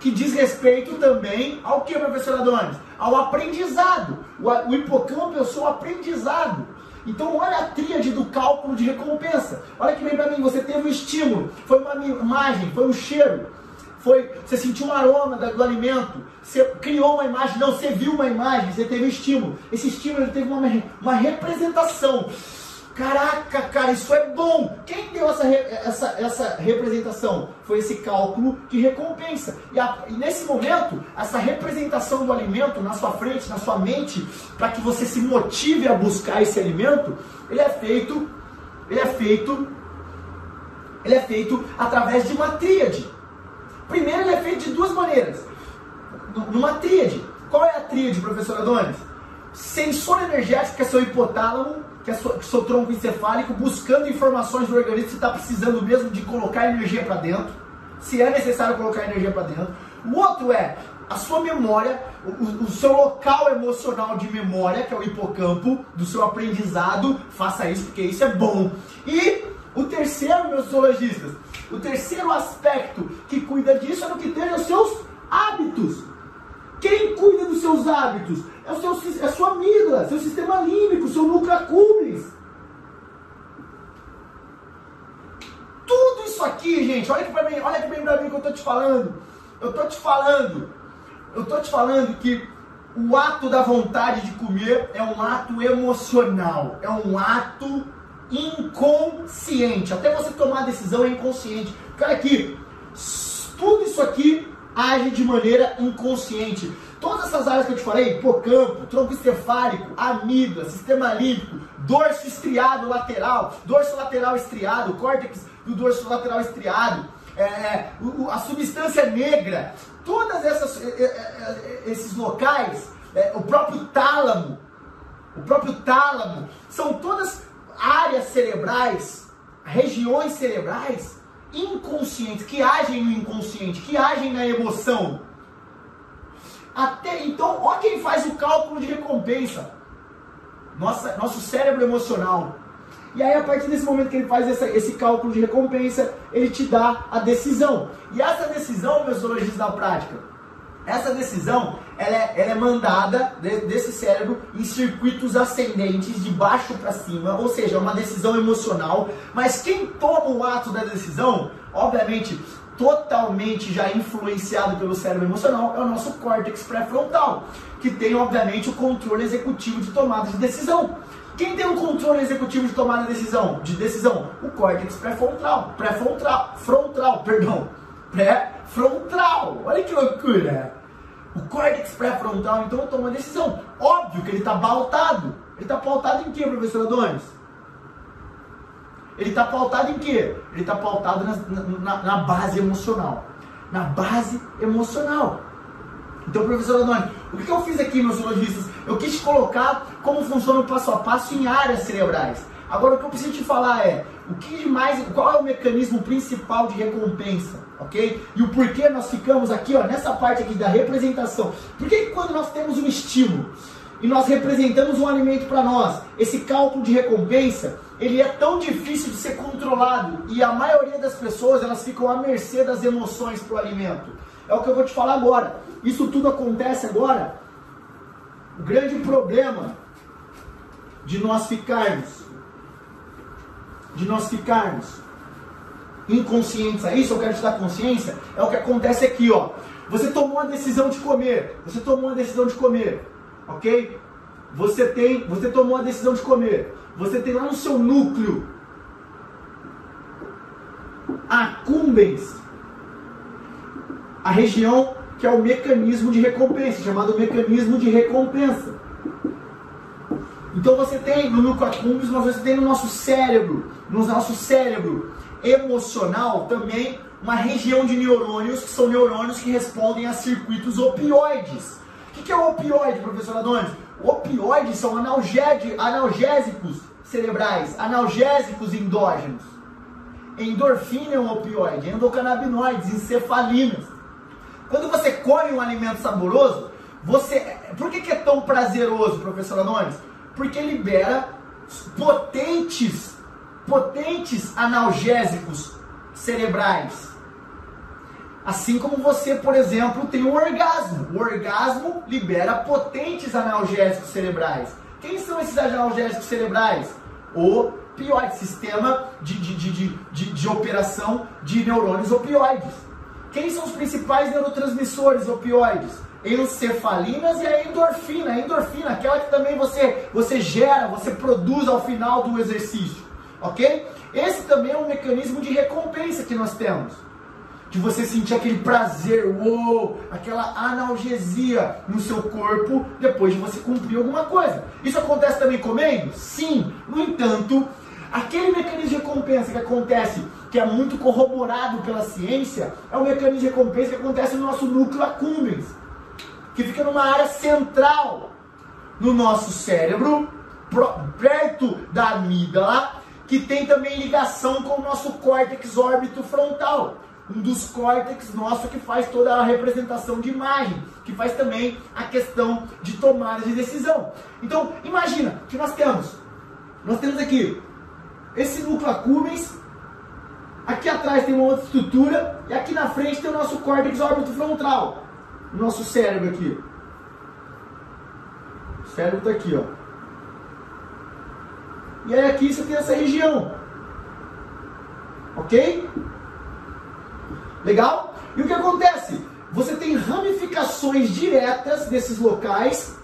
que diz respeito também ao que, professor Adonis? Ao aprendizado. O, hipocampo o seu aprendizado. Então, olha a tríade do cálculo de recompensa. Olha que bem para mim, você teve um estímulo, foi uma imagem, foi um cheiro, foi, você sentiu um aroma do alimento, você criou uma imagem, não, você viu uma imagem, você teve um estímulo. Esse estímulo teve uma, uma representação. Caraca, cara, isso é bom. Quem deu essa, essa, essa representação? Foi esse cálculo de recompensa. E, a, e, nesse momento, essa representação do alimento na sua frente, na sua mente, para que você se motive a buscar esse alimento, ele é feito, ele é feito, ele é feito através de uma tríade. Primeiro, ele é feito de duas maneiras. Numa tríade. Qual é a tríade, professor Adonis? Sensor energético, que é seu hipotálamo, que é seu, seu tronco encefálico, buscando informações do organismo se está precisando mesmo de colocar energia para dentro, se é necessário colocar energia para dentro. O outro é a sua memória, o, o, seu local emocional de memória, que é o hipocampo, do seu aprendizado, faça isso porque isso é bom. E o terceiro, meus zoologistas, o terceiro aspecto que cuida disso é no que tem os seus hábitos. Quem cuida dos seus hábitos? É, o seu, é a sua amígdala, seu sistema límbico, seu núcleo accumbens. Tudo isso aqui, gente, olha aqui pra mim, olha aqui bem pra mim que eu tô te falando. Eu tô te falando, eu tô te falando que o ato da vontade de comer é um ato emocional, é um ato inconsciente. Até você tomar a decisão é inconsciente. Olha aqui, tudo isso aqui age de maneira inconsciente. Todas essas áreas que eu te falei, hipocampo, tronco encefálico, amígdala, sistema límbico, dorso estriado lateral, dorso lateral estriado, córtex do dorso lateral estriado, é, a substância negra, todas essas é, é, é, esses locais, o próprio tálamo, o próprio tálamo, são todas áreas cerebrais, regiões cerebrais inconscientes, que agem no inconsciente, que agem na emoção. Até então, ó quem faz o cálculo de recompensa. Nossa, nosso cérebro emocional. E aí, a partir desse momento que ele faz essa, esse cálculo de recompensa, ele te dá a decisão. E essa decisão, meus zoologistas da prática, essa decisão ela é, ela é mandada de, desse cérebro em circuitos ascendentes, de baixo para cima, ou seja, é uma decisão emocional. Mas quem toma o ato da decisão, obviamente, totalmente já influenciado pelo cérebro emocional é o nosso córtex pré-frontal, que tem, obviamente, o controle executivo de tomada de decisão. Quem tem o controle executivo de tomada de decisão? De decisão? O córtex pré-frontal, pré-frontal, frontal, perdão, pré-frontal. Olha que loucura! O córtex pré-frontal, então, toma decisão. Óbvio que ele está pautado. Ele está pautado em quê, professor Adonis? Ele está pautado em quê? Ele está pautado na, na, na, base emocional. Na base emocional. Então, professor Adonis, o que, eu fiz aqui, meus ciologistas? Eu quis colocar como funciona o passo a passo em áreas cerebrais. Agora, o que eu preciso te falar é, o que mais, qual é o mecanismo principal de recompensa, ok? E o porquê nós ficamos aqui, ó, nessa parte aqui da representação. Por que quando nós temos um estímulo e nós representamos um alimento para nós, esse cálculo de recompensa, ele é tão difícil de ser controlado e a maioria das pessoas elas ficam à mercê das emoções para o alimento. É o que eu vou te falar agora. Isso tudo acontece agora. O grande problema de nós ficarmos de nós ficarmos inconscientes a isso, eu quero te dar consciência, é o que acontece aqui, ó. Você tomou a decisão de comer, você tomou a decisão de comer, ok? Você tem, você tomou a decisão de comer, você tem lá no seu núcleo accumbens, a região que é o mecanismo de recompensa, chamado mecanismo de recompensa. Então você tem no núcleo accumbens, mas você tem no nosso cérebro, no nosso cérebro emocional também uma região de neurônios que são neurônios que respondem a circuitos opioides. O que é o opioide, professor Adonis? Opioides são analgésicos cerebrais, analgésicos endógenos. Endorfina é um opioide, endocannabinoides, encefalinas. Quando você come um alimento saboroso, você. Por que, que é tão prazeroso, professor Adonis? Porque libera potentes, potentes analgésicos cerebrais. Assim como você, por exemplo, tem um orgasmo. O orgasmo libera potentes analgésicos cerebrais. Quem são esses analgésicos cerebrais? O opioide, sistema de, de, de, de, de operação de neurônios opioides. Quem são os principais neurotransmissores opioides? encefalinas e a endorfina. A endorfina, aquela que também você, você gera, você produz ao final do exercício. Ok? Esse também é um mecanismo de recompensa que nós temos. De você sentir aquele prazer, uou, aquela analgesia no seu corpo depois de você cumprir alguma coisa. Isso acontece também comendo? Sim. No entanto, aquele mecanismo de recompensa que acontece, que é muito corroborado pela ciência, é um mecanismo de recompensa que acontece no nosso núcleo accumbens que fica numa área central no nosso cérebro, perto da amígdala, que tem também ligação com o nosso córtex órbito frontal. Um dos córtex nosso que faz toda a representação de imagem, que faz também a questão de tomada de decisão. Então, imagina que nós temos, nós temos aqui esse núcleo accumbens, aqui atrás tem uma outra estrutura, e aqui na frente tem o nosso córtex órbito frontal nosso cérebro aqui. O cérebro está aqui, ó. E aí aqui você tem essa região. Ok? Legal? E o que acontece? Você tem ramificações diretas desses locais,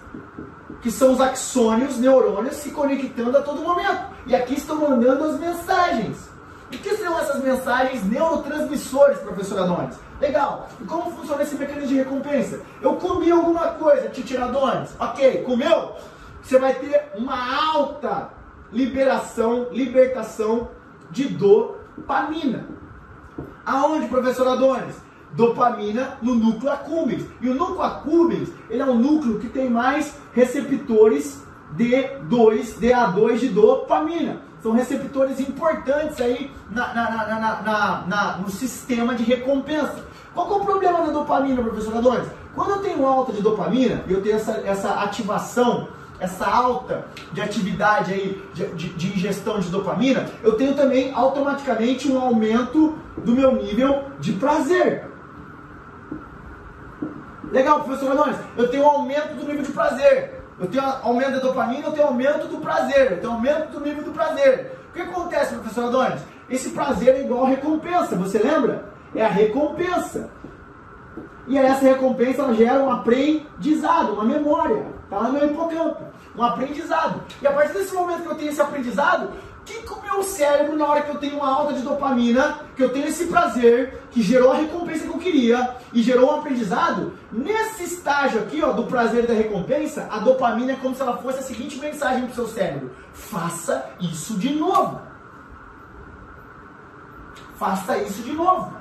que são os axônios, neurônios, se conectando a todo momento. E aqui estão mandando as mensagens. O que são essas mensagens neurotransmissores, professor Adonis? Legal. E como funciona esse mecanismo de recompensa? Eu comi alguma coisa, Titiradones. Ok, comeu? Você vai ter uma alta liberação, libertação de dopamina. Aonde, professor Adonis? Dopamina no núcleo accumbens. E o núcleo accumbens, ele é um núcleo que tem mais receptores D2, DA2 de dopamina são receptores importantes aí na, na, na, no sistema de recompensa. Qual é o problema da dopamina, professor Adonis? Quando eu tenho alta de dopamina, eu tenho essa, essa ativação, essa alta de atividade aí, de, de, de ingestão de dopamina, eu tenho também automaticamente um aumento do meu nível de prazer. Legal, professor Adonis, eu tenho um aumento do nível de prazer. Eu tenho aumento da dopamina, eu tenho aumento do prazer, eu tenho aumento do nível do prazer. O que acontece, professor Adonis? Esse prazer é igual recompensa, você lembra? É a recompensa. E essa recompensa ela gera um aprendizado, uma memória. Está lá no hipocampo. Um aprendizado. E a partir desse momento que eu tenho esse aprendizado, que, que o meu cérebro, na hora que eu tenho uma alta de dopamina, que eu tenho esse prazer, que gerou a recompensa que eu queria e gerou um aprendizado, nesse estágio aqui, ó, do prazer e da recompensa, a dopamina é como se ela fosse a seguinte mensagem pro seu cérebro: faça isso de novo. Faça isso de novo.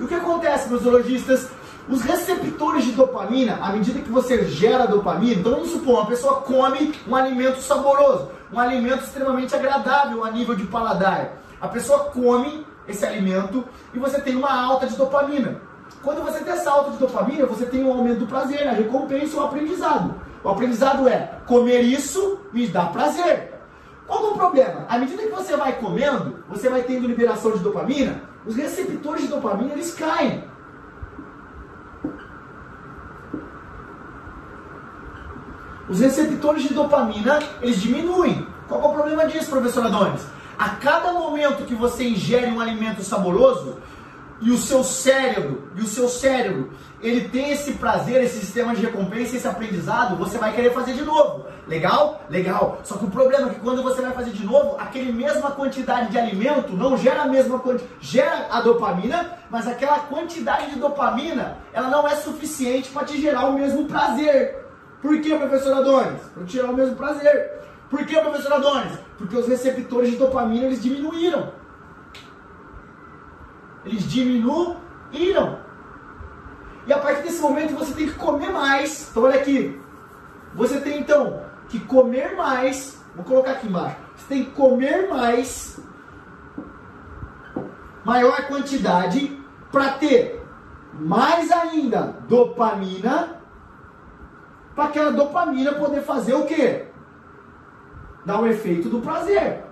E o que acontece, meus zoologistas? Os receptores de dopamina, à medida que você gera dopamina, então vamos supor, uma pessoa come um alimento saboroso, um alimento extremamente agradável a nível de paladar. A pessoa come esse alimento e você tem uma alta de dopamina. Quando você tem essa alta de dopamina, você tem um aumento do prazer, a recompensa, o aprendizado. O aprendizado é comer isso me dá prazer. Qual é o problema? À medida que você vai comendo, você vai tendo liberação de dopamina, os receptores de dopamina eles caem. Os receptores de dopamina, eles diminuem. Qual é o problema disso, professor Adonis? A cada momento que você ingere um alimento saboroso, e o seu cérebro, e o seu cérebro, ele tem esse prazer, esse sistema de recompensa, esse aprendizado, você vai querer fazer de novo. Legal? Legal. Só que o problema é que quando você vai fazer de novo, aquele mesma quantidade de alimento não gera a mesma quantidade, gera a dopamina, mas aquela quantidade de dopamina, ela não é suficiente para te gerar o mesmo prazer. Por que, professor Adonis? Para tirar o mesmo prazer. Por que, professor Adonis? Porque os receptores de dopamina eles diminuíram. Eles diminuíram. E a partir desse momento você tem que comer mais. Então olha aqui. Você tem então que comer mais. Vou colocar aqui embaixo. Você tem que comer mais. Maior quantidade para ter mais ainda dopamina para aquela dopamina poder fazer o quê? Dar o efeito do prazer.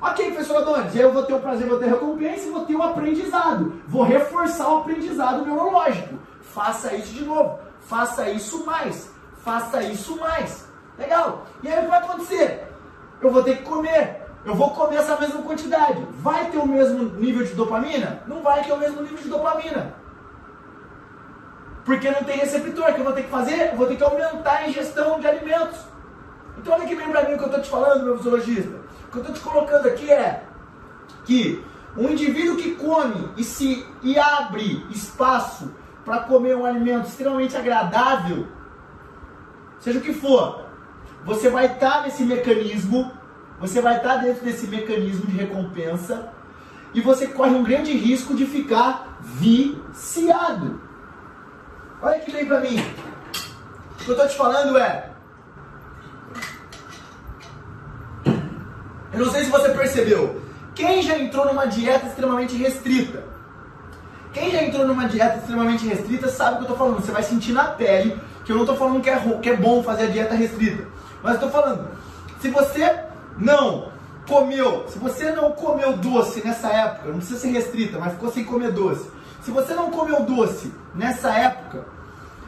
Ok, professor Adonis, eu vou ter o prazer, vou ter recompensa e vou ter o aprendizado. Vou reforçar o aprendizado neurológico. Faça isso de novo. Faça isso mais. Faça isso mais. Legal. E aí o que vai acontecer? Eu vou ter que comer. Eu vou comer essa mesma quantidade. Vai ter o mesmo nível de dopamina? Não vai ter o mesmo nível de dopamina. Porque não tem receptor. O que eu vou ter que fazer? Eu vou ter que aumentar a ingestão de alimentos. Então olha que bem para mim o que eu estou te falando, meu fisiologista. O que eu estou te colocando aqui é que um indivíduo que come e se e abre espaço para comer um alimento extremamente agradável, seja o que for, você vai estar tá nesse mecanismo, você vai estar tá dentro desse mecanismo de recompensa e você corre um grande risco de ficar viciado. Olha que bem para mim. O que eu estou te falando é. Eu não sei se você percebeu. Quem já entrou numa dieta extremamente restrita? Quem já entrou numa dieta extremamente restrita sabe o que eu estou falando. Você vai sentir na pele que eu não estou falando que é, que é bom fazer a dieta restrita. Mas eu estou falando, se você não comeu, se você não comeu doce nessa época, não precisa ser restrita, mas ficou sem comer doce. Se você não comeu doce nessa época,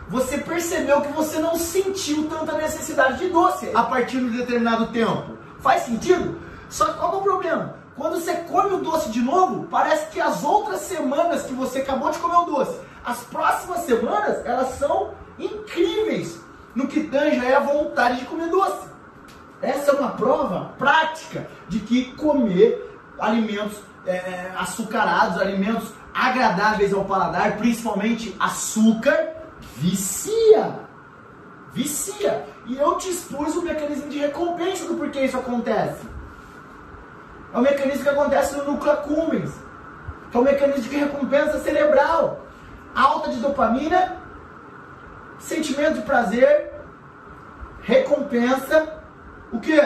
você percebeu que você não sentiu tanta necessidade de doce a partir de um determinado tempo. Faz sentido? Só que qual é o problema? Quando você come o doce de novo, parece que as outras semanas que você acabou de comer o doce, as próximas semanas, elas são incríveis no que tange a vontade de comer doce. Essa é uma prova prática de que comer alimentos é, açucarados, alimentos agradáveis ao paladar, principalmente açúcar, vicia. Vicia. E eu te expus o mecanismo de recompensa do porquê isso acontece. É o mecanismo que acontece no núcleo accumbens, que é o mecanismo de recompensa cerebral. Alta de dopamina, sentimento de prazer, recompensa, o que?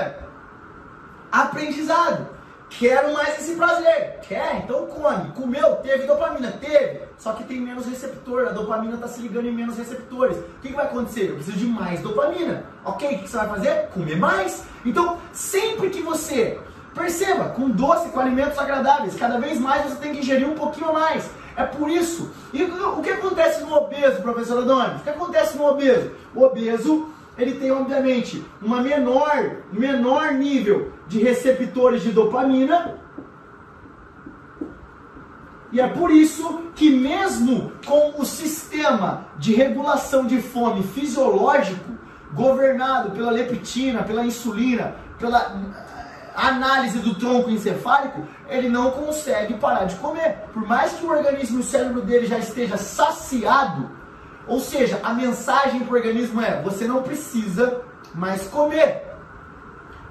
Aprendizado. Quero mais esse prazer. Quer? Então come. Comeu? Teve dopamina? Teve. Só que tem menos receptor. A dopamina está se ligando em menos receptores. O que, que, vai acontecer? Eu preciso de mais dopamina. Ok? O que você vai fazer? Comer mais. Então, sempre que você perceba, com doce, com alimentos agradáveis, cada vez mais você tem que ingerir um pouquinho a mais. É por isso. E o que acontece no obeso, professor Adonis? O que acontece no obeso? O obeso ele tem obviamente uma menor, menor nível de receptores de dopamina E é por isso que, mesmo com o sistema de regulação de fome fisiológico, governado pela leptina, pela insulina, pela eh, análise do tronco encefálico, ele não consegue parar de comer. Por mais que o organismo e o cérebro dele já esteja saciado, ou seja, a mensagem para o organismo é: você não precisa mais comer.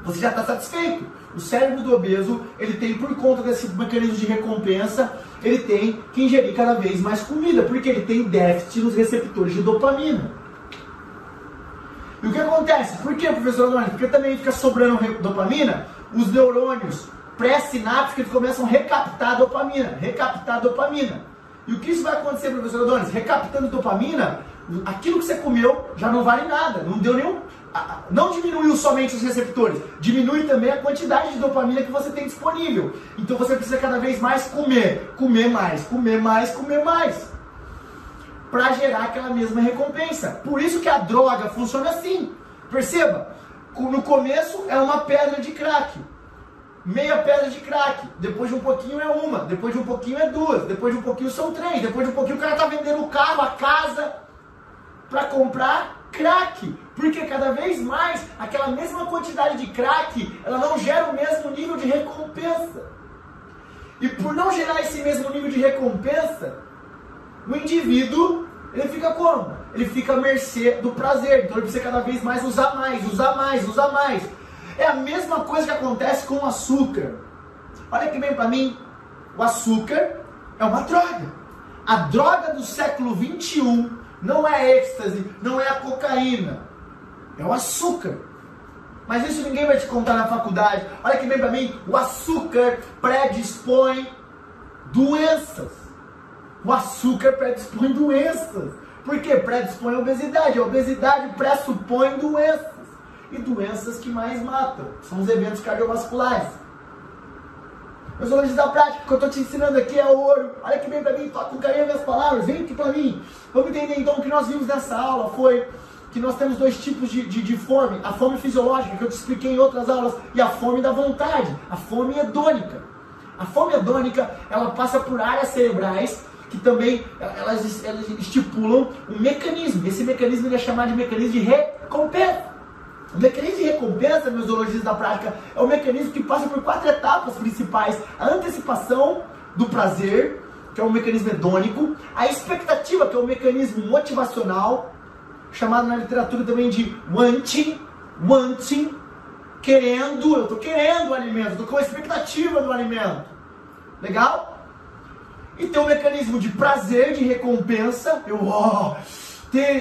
Você já está satisfeito. O cérebro do obeso, ele tem, por conta desse mecanismo de recompensa, ele tem que ingerir cada vez mais comida, porque ele tem déficit nos receptores de dopamina. E o que acontece? Por que, professor Antônio? Porque também fica sobrando dopamina, os neurônios pré-sinápticos começam a recaptar dopamina, recaptar dopamina. E o que isso vai acontecer, professor Adonis? Recaptando dopamina, aquilo que você comeu já não vale nada, não deu nenhum. Não diminuiu somente os receptores, diminui também a quantidade de dopamina que você tem disponível. Então você precisa cada vez mais comer, comer mais, comer mais, comer mais para gerar aquela mesma recompensa. Por isso que a droga funciona assim. Perceba, no começo é uma pedra de crack, meia pedra de crack, depois de um pouquinho é uma, depois de um pouquinho é duas, depois de um pouquinho são três, depois de um pouquinho o cara tá vendendo o carro, a casa para comprar crack, porque cada vez mais aquela mesma quantidade de crack, ela não gera o mesmo nível de recompensa. E por não gerar esse mesmo nível de recompensa, o indivíduo, ele fica como? Ele fica à mercê do prazer. Então ele precisa cada vez mais usar mais, usar mais, usar mais. É a mesma coisa que acontece com o açúcar. Olha que bem para mim, o açúcar é uma droga. A droga do século 21 não é êxtase, não é a cocaína, é o açúcar. Mas isso ninguém vai te contar na faculdade. Olha que bem para mim, o açúcar predispõe doenças. O açúcar predispõe doenças. Por que predispõe a obesidade? A obesidade pressupõe doenças. E doenças que mais matam são os eventos cardiovasculares. Meus alunos da prática, o que eu estou te ensinando aqui é ouro. Olha que bem para mim, toca com carinho minhas palavras, vem aqui para mim. Vamos entender então o que nós vimos nessa aula foi que nós temos dois tipos de, de, de, fome: a fome fisiológica, que eu te expliquei em outras aulas, e a fome da vontade, a fome hedônica. A fome hedônica, ela passa por áreas cerebrais que também elas, elas estipulam um mecanismo. Esse mecanismo é chamado de mecanismo de recompensa. O mecanismo de recompensa, meus zoologistas da prática, é um mecanismo que passa por quatro etapas principais: a antecipação do prazer, que é um mecanismo hedônico, a expectativa, que é um mecanismo motivacional, chamado na literatura também de wanting, wanting, querendo, eu estou querendo o alimento, estou com a expectativa do alimento. Legal? E tem um mecanismo de prazer, de recompensa. Eu, oh,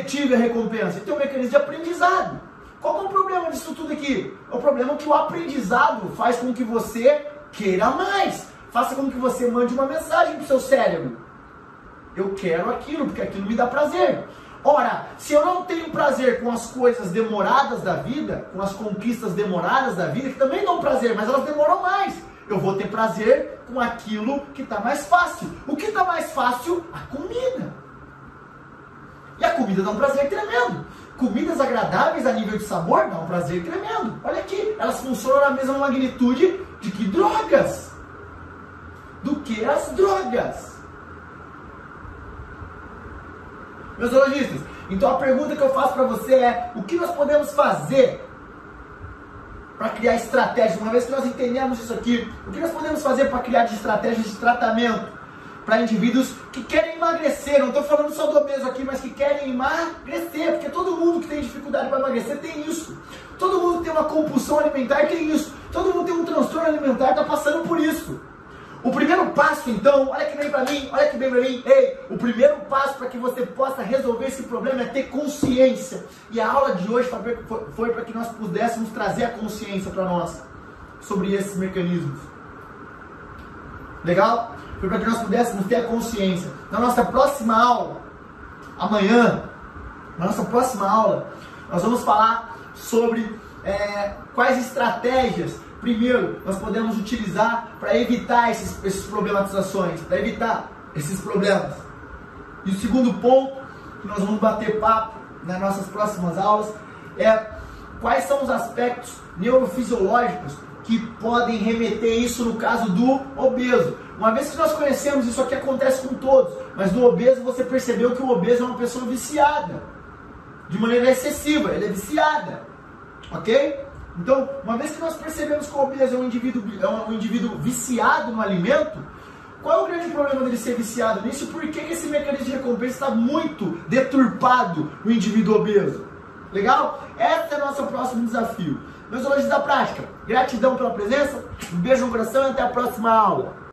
tive a recompensa. E tem um mecanismo de aprendizado. Qual é o problema disso tudo aqui? É o problema que o aprendizado faz com que você queira mais. Faça com que você mande uma mensagem para o seu cérebro. Eu quero aquilo, porque aquilo me dá prazer. Ora, se eu não tenho prazer com as coisas demoradas da vida, com as conquistas demoradas da vida, que também dão prazer, mas elas demoram mais eu vou ter prazer com aquilo que está mais fácil. O que está mais fácil? A comida. E a comida dá um prazer tremendo. Comidas agradáveis a nível de sabor dá um prazer tremendo. Olha aqui, elas funcionam na mesma magnitude de que drogas. Do que as drogas. Meus zoologistas, então a pergunta que eu faço para você é: o que nós podemos fazer para criar estratégias. Uma vez que nós entendemos isso aqui, o que nós podemos fazer para criar estratégias de tratamento para indivíduos que querem emagrecer? Não estou falando só do obeso aqui, mas que querem emagrecer, porque todo mundo que tem dificuldade para emagrecer tem isso. Todo mundo que tem uma compulsão alimentar tem isso. Todo mundo tem um transtorno alimentar está passando por isso. O primeiro passo, então, olha que bem para mim, olha que bem para mim, ei, o primeiro passo para que você possa resolver esse problema é ter consciência. E a aula de hoje foi para que nós pudéssemos trazer a consciência para nós sobre esses mecanismos. Legal? Foi para que nós pudéssemos ter a consciência. Na nossa próxima aula, amanhã, na nossa próxima aula, nós vamos falar sobre é, quais estratégias primeiro, nós podemos utilizar para evitar esses, esses problematizações, para evitar esses problemas. E o segundo ponto que nós vamos bater papo nas nossas próximas aulas é quais são os aspectos neurofisiológicos que podem remeter isso no caso do obeso. Uma vez que nós conhecemos, isso aqui acontece com todos, mas no obeso você percebeu que o obeso é uma pessoa viciada, de maneira excessiva, ele é viciada, ok? Então, uma vez que nós percebemos que o obeso é um indivíduo, é um indivíduo viciado no alimento, qual é o grande problema dele ser viciado nisso? Por que esse mecanismo de recompensa está muito deturpado no indivíduo obeso? Legal? Esse é o nosso próximo desafio. Metodologia da prática. Gratidão pela presença, um beijo no coração e até a próxima aula.